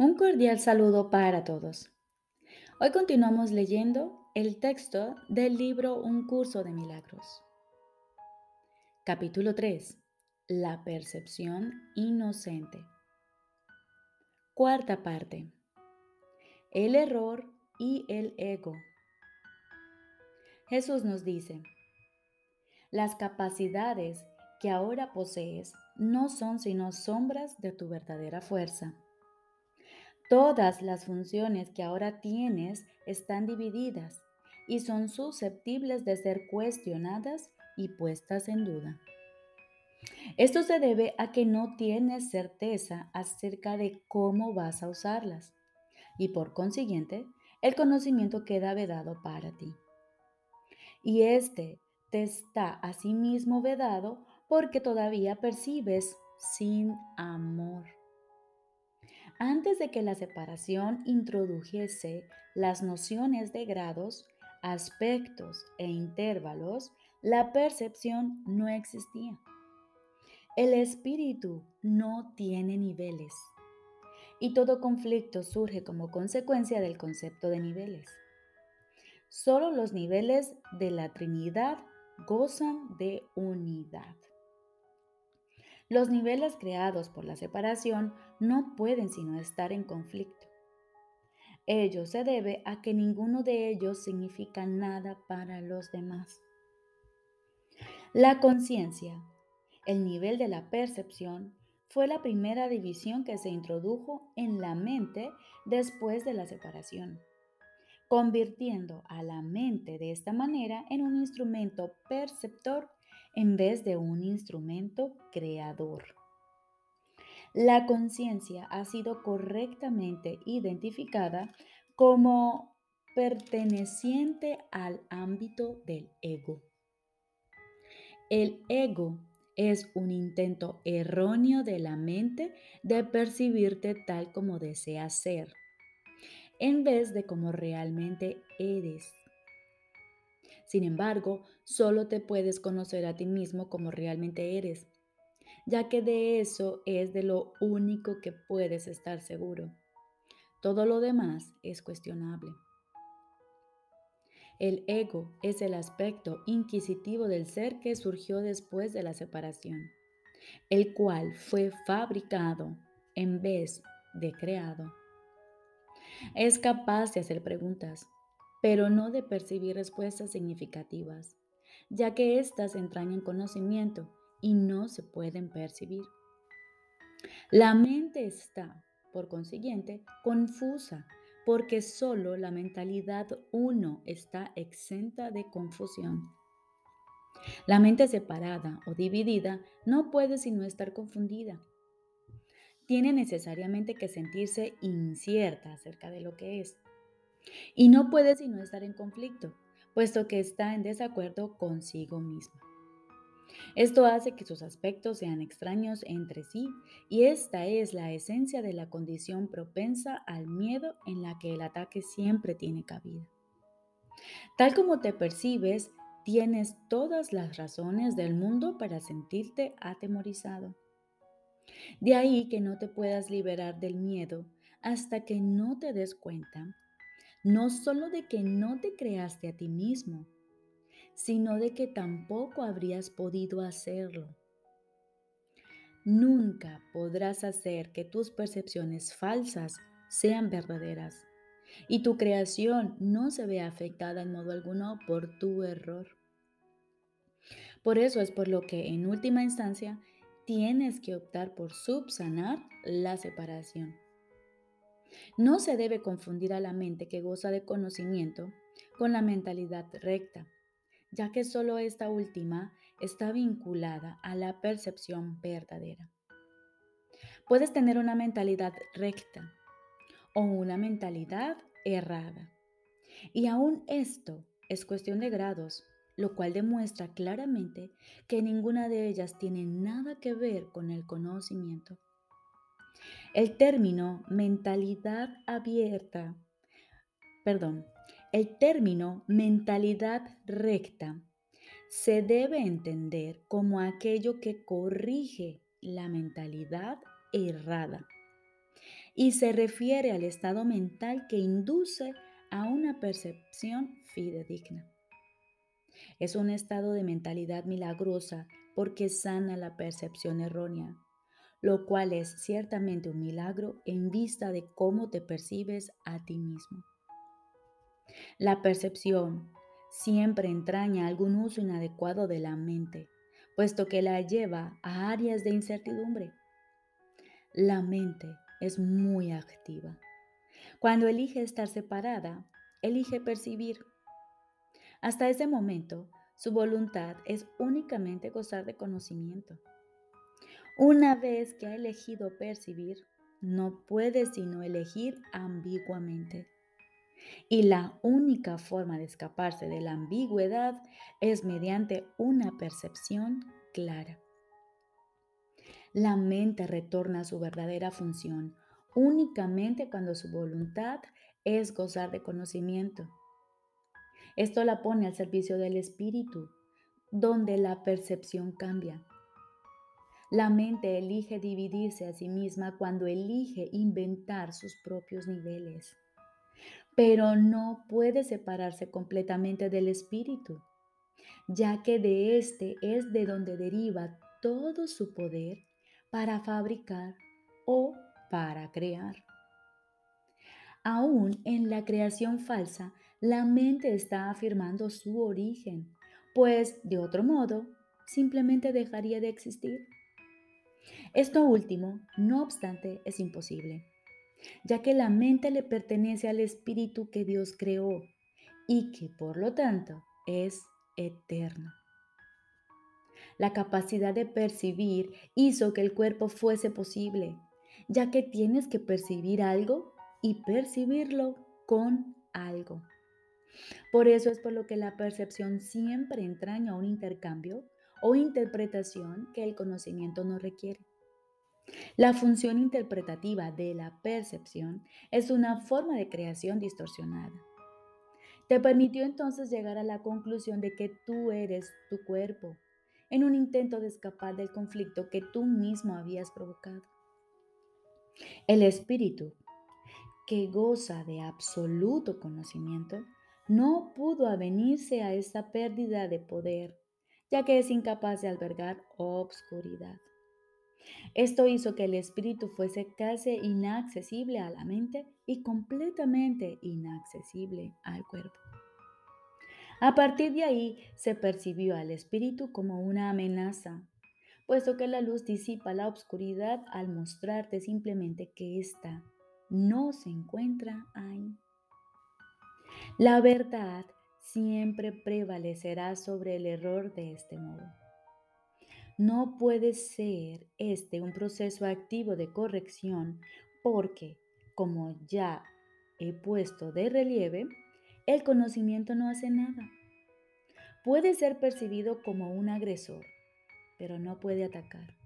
Un cordial saludo para todos. Hoy continuamos leyendo el texto del libro Un curso de milagros. Capítulo 3. La percepción inocente. Cuarta parte. El error y el ego. Jesús nos dice, las capacidades que ahora posees no son sino sombras de tu verdadera fuerza. Todas las funciones que ahora tienes están divididas y son susceptibles de ser cuestionadas y puestas en duda. Esto se debe a que no tienes certeza acerca de cómo vas a usarlas y por consiguiente el conocimiento queda vedado para ti. Y este te está asimismo vedado porque todavía percibes sin amor. Antes de que la separación introdujese las nociones de grados, aspectos e intervalos, la percepción no existía. El espíritu no tiene niveles y todo conflicto surge como consecuencia del concepto de niveles. Solo los niveles de la Trinidad gozan de unidad. Los niveles creados por la separación no pueden sino estar en conflicto. Ello se debe a que ninguno de ellos significa nada para los demás. La conciencia, el nivel de la percepción, fue la primera división que se introdujo en la mente después de la separación, convirtiendo a la mente de esta manera en un instrumento perceptor en vez de un instrumento creador. La conciencia ha sido correctamente identificada como perteneciente al ámbito del ego. El ego es un intento erróneo de la mente de percibirte tal como deseas ser, en vez de como realmente eres. Sin embargo, solo te puedes conocer a ti mismo como realmente eres, ya que de eso es de lo único que puedes estar seguro. Todo lo demás es cuestionable. El ego es el aspecto inquisitivo del ser que surgió después de la separación, el cual fue fabricado en vez de creado. Es capaz de hacer preguntas, pero no de percibir respuestas significativas, ya que éstas entrañan conocimiento y no se pueden percibir. La mente está, por consiguiente, confusa, porque solo la mentalidad uno está exenta de confusión. La mente separada o dividida no puede sino estar confundida. Tiene necesariamente que sentirse incierta acerca de lo que es y no puede sino estar en conflicto, puesto que está en desacuerdo consigo misma. Esto hace que sus aspectos sean extraños entre sí y esta es la esencia de la condición propensa al miedo en la que el ataque siempre tiene cabida. Tal como te percibes, tienes todas las razones del mundo para sentirte atemorizado. De ahí que no te puedas liberar del miedo hasta que no te des cuenta no solo de que no te creaste a ti mismo, sino de que tampoco habrías podido hacerlo. Nunca podrás hacer que tus percepciones falsas sean verdaderas y tu creación no se vea afectada en modo alguno por tu error. Por eso es por lo que en última instancia tienes que optar por subsanar la separación. No se debe confundir a la mente que goza de conocimiento con la mentalidad recta, ya que solo esta última está vinculada a la percepción verdadera. Puedes tener una mentalidad recta o una mentalidad errada. Y aún esto es cuestión de grados, lo cual demuestra claramente que ninguna de ellas tiene nada que ver con el conocimiento. El término mentalidad abierta, perdón, el término mentalidad recta se debe entender como aquello que corrige la mentalidad errada. y se refiere al estado mental que induce a una percepción fidedigna. Es un estado de mentalidad milagrosa porque sana la percepción errónea, lo cual es ciertamente un milagro en vista de cómo te percibes a ti mismo. La percepción siempre entraña algún uso inadecuado de la mente, puesto que la lleva a áreas de incertidumbre. La mente es muy activa. Cuando elige estar separada, elige percibir. Hasta ese momento, su voluntad es únicamente gozar de conocimiento. Una vez que ha elegido percibir, no puede sino elegir ambiguamente. Y la única forma de escaparse de la ambigüedad es mediante una percepción clara. La mente retorna a su verdadera función únicamente cuando su voluntad es gozar de conocimiento. Esto la pone al servicio del espíritu, donde la percepción cambia. La mente elige dividirse a sí misma cuando elige inventar sus propios niveles, pero no puede separarse completamente del espíritu, ya que de éste es de donde deriva todo su poder para fabricar o para crear. Aún en la creación falsa, la mente está afirmando su origen, pues de otro modo simplemente dejaría de existir. Esto último, no obstante, es imposible, ya que la mente le pertenece al espíritu que Dios creó y que por lo tanto es eterno. La capacidad de percibir hizo que el cuerpo fuese posible, ya que tienes que percibir algo y percibirlo con algo. Por eso es por lo que la percepción siempre entraña un intercambio o interpretación que el conocimiento no requiere. La función interpretativa de la percepción es una forma de creación distorsionada. Te permitió entonces llegar a la conclusión de que tú eres tu cuerpo, en un intento de escapar del conflicto que tú mismo habías provocado. El espíritu, que goza de absoluto conocimiento, no pudo avenirse a esta pérdida de poder, ya que es incapaz de albergar obscuridad. Esto hizo que el espíritu fuese casi inaccesible a la mente y completamente inaccesible al cuerpo. A partir de ahí se percibió al espíritu como una amenaza, puesto que la luz disipa la oscuridad al mostrarte simplemente que ésta no se encuentra ahí. La verdad siempre prevalecerá sobre el error de este modo. No puede ser este un proceso activo de corrección porque, como ya he puesto de relieve, el conocimiento no hace nada. Puede ser percibido como un agresor, pero no puede atacar.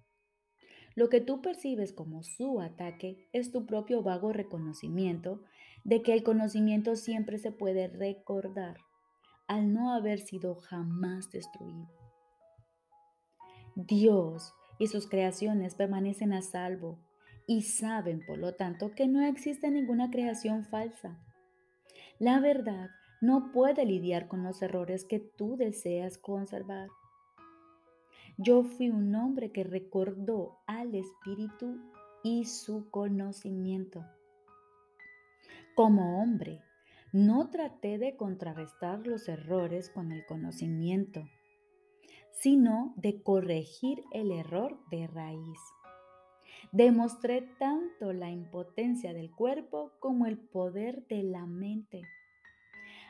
Lo que tú percibes como su ataque es tu propio vago reconocimiento de que el conocimiento siempre se puede recordar al no haber sido jamás destruido. Dios y sus creaciones permanecen a salvo y saben, por lo tanto, que no existe ninguna creación falsa. La verdad no puede lidiar con los errores que tú deseas conservar. Yo fui un hombre que recordó al Espíritu y su conocimiento. Como hombre, no traté de contrarrestar los errores con el conocimiento sino de corregir el error de raíz. Demostré tanto la impotencia del cuerpo como el poder de la mente.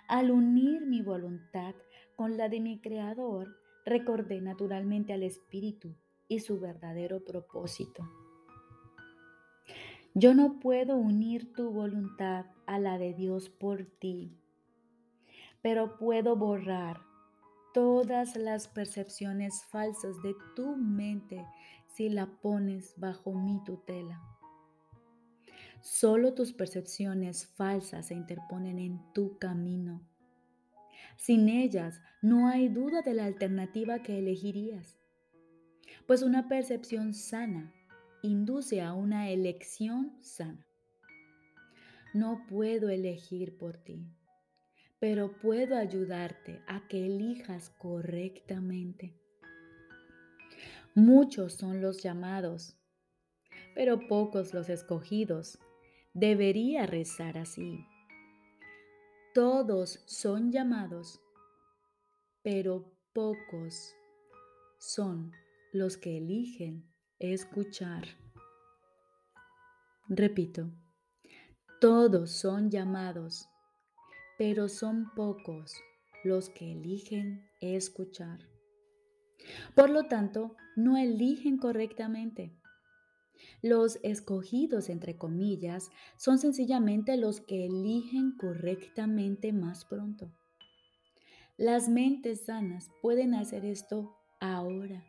Al unir mi voluntad con la de mi Creador, recordé naturalmente al Espíritu y su verdadero propósito. Yo no puedo unir tu voluntad a la de Dios por ti, pero puedo borrar todas las percepciones falsas de tu mente si la pones bajo mi tutela. Solo tus percepciones falsas se interponen en tu camino. Sin ellas no hay duda de la alternativa que elegirías, pues una percepción sana induce a una elección sana. No puedo elegir por ti, pero puedo ayudarte a que elijas correctamente. Muchos son los llamados, pero pocos los escogidos. Debería rezar así. Todos son llamados, pero pocos son los que eligen escuchar. Repito, todos son llamados, pero son pocos los que eligen escuchar. Por lo tanto, no eligen correctamente. Los escogidos, entre comillas, son sencillamente los que eligen correctamente más pronto. Las mentes sanas pueden hacer esto ahora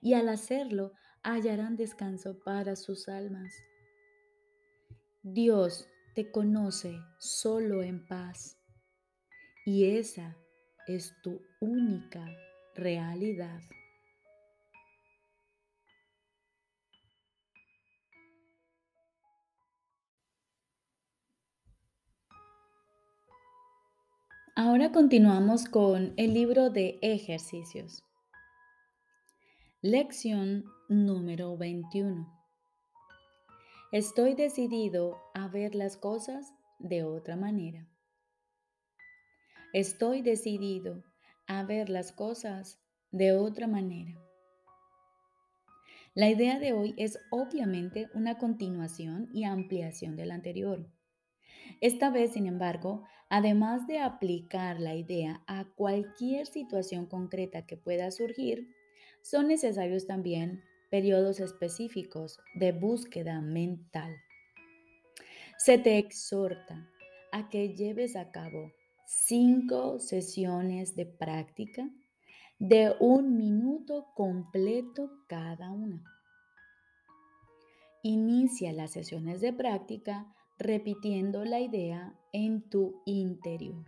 y al hacerlo hallarán descanso para sus almas. Dios te conoce solo en paz y esa es tu única realidad. Ahora continuamos con el libro de ejercicios. Lección número 21. Estoy decidido a ver las cosas de otra manera. Estoy decidido a ver las cosas de otra manera. La idea de hoy es obviamente una continuación y ampliación de la anterior. Esta vez, sin embargo, además de aplicar la idea a cualquier situación concreta que pueda surgir, son necesarios también periodos específicos de búsqueda mental. Se te exhorta a que lleves a cabo cinco sesiones de práctica de un minuto completo cada una. Inicia las sesiones de práctica repitiendo la idea en tu interior.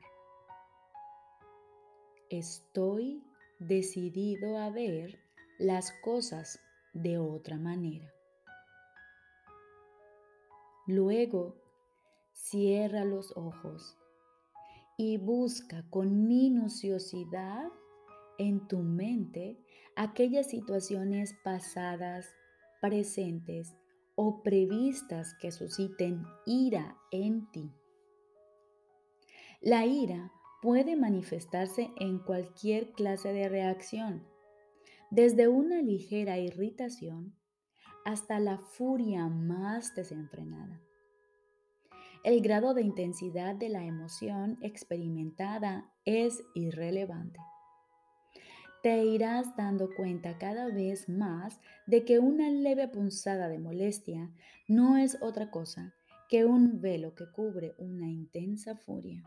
Estoy decidido a ver las cosas de otra manera. Luego, cierra los ojos y busca con minuciosidad en tu mente aquellas situaciones pasadas, presentes o previstas que susciten ira en ti. La ira puede manifestarse en cualquier clase de reacción, desde una ligera irritación hasta la furia más desenfrenada. El grado de intensidad de la emoción experimentada es irrelevante te irás dando cuenta cada vez más de que una leve punzada de molestia no es otra cosa que un velo que cubre una intensa furia.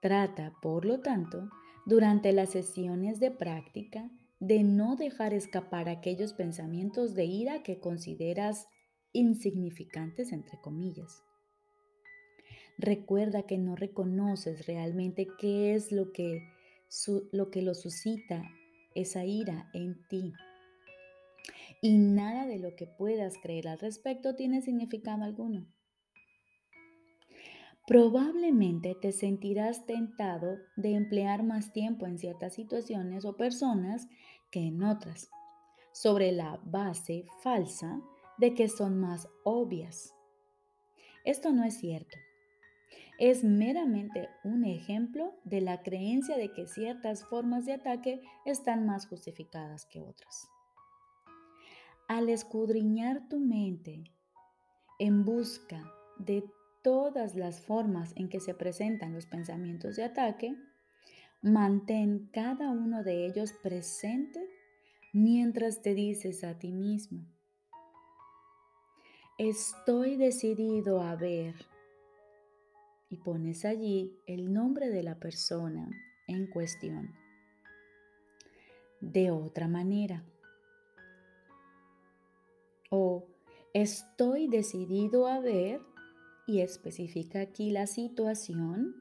Trata, por lo tanto, durante las sesiones de práctica, de no dejar escapar aquellos pensamientos de ira que consideras insignificantes, entre comillas. Recuerda que no reconoces realmente qué es lo que lo que lo suscita esa ira en ti. Y nada de lo que puedas creer al respecto tiene significado alguno. Probablemente te sentirás tentado de emplear más tiempo en ciertas situaciones o personas que en otras, sobre la base falsa de que son más obvias. Esto no es cierto es meramente un ejemplo de la creencia de que ciertas formas de ataque están más justificadas que otras. Al escudriñar tu mente en busca de todas las formas en que se presentan los pensamientos de ataque, mantén cada uno de ellos presente mientras te dices a ti mismo, estoy decidido a ver y pones allí el nombre de la persona en cuestión. De otra manera. O estoy decidido a ver y especifica aquí la situación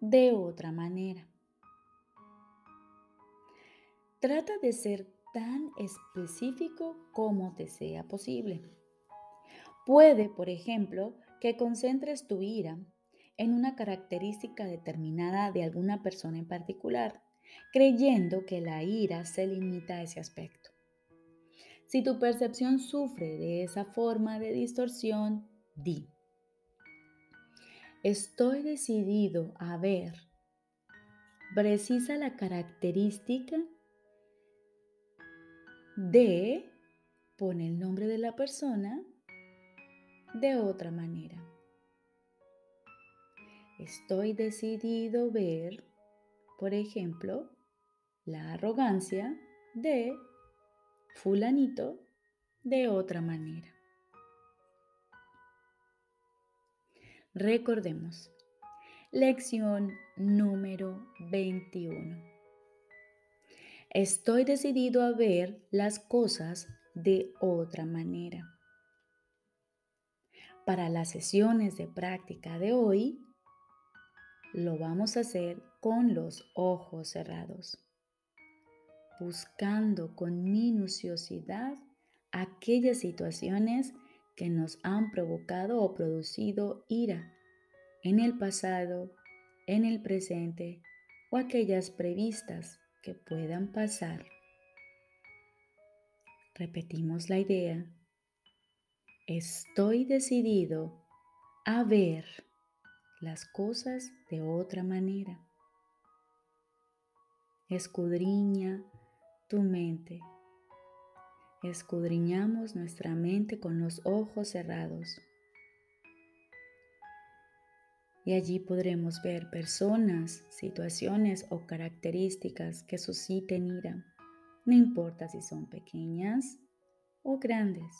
de otra manera. Trata de ser tan específico como te sea posible Puede, por ejemplo, que concentres tu ira en una característica determinada de alguna persona en particular, creyendo que la ira se limita a ese aspecto. Si tu percepción sufre de esa forma de distorsión, di. Estoy decidido a ver precisa la característica de, pone el nombre de la persona de otra manera. Estoy decidido ver, por ejemplo, la arrogancia de fulanito de otra manera. Recordemos, lección número 21. Estoy decidido a ver las cosas de otra manera. Para las sesiones de práctica de hoy, lo vamos a hacer con los ojos cerrados buscando con minuciosidad aquellas situaciones que nos han provocado o producido ira en el pasado, en el presente o aquellas previstas que puedan pasar. Repetimos la idea. Estoy decidido a ver las cosas de otra manera. Escudriña tu mente. Escudriñamos nuestra mente con los ojos cerrados. Y allí podremos ver personas, situaciones o características que susciten ira, no importa si son pequeñas o grandes.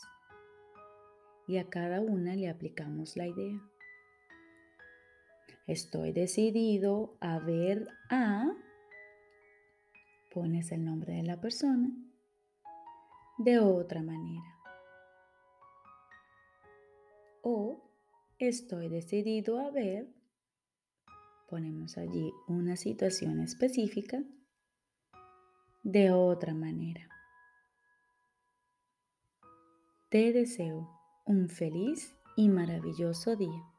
Y a cada una le aplicamos la idea. Estoy decidido a ver a pones el nombre de la persona de otra manera. O estoy decidido a ver, ponemos allí una situación específica de otra manera. Te deseo un feliz y maravilloso día.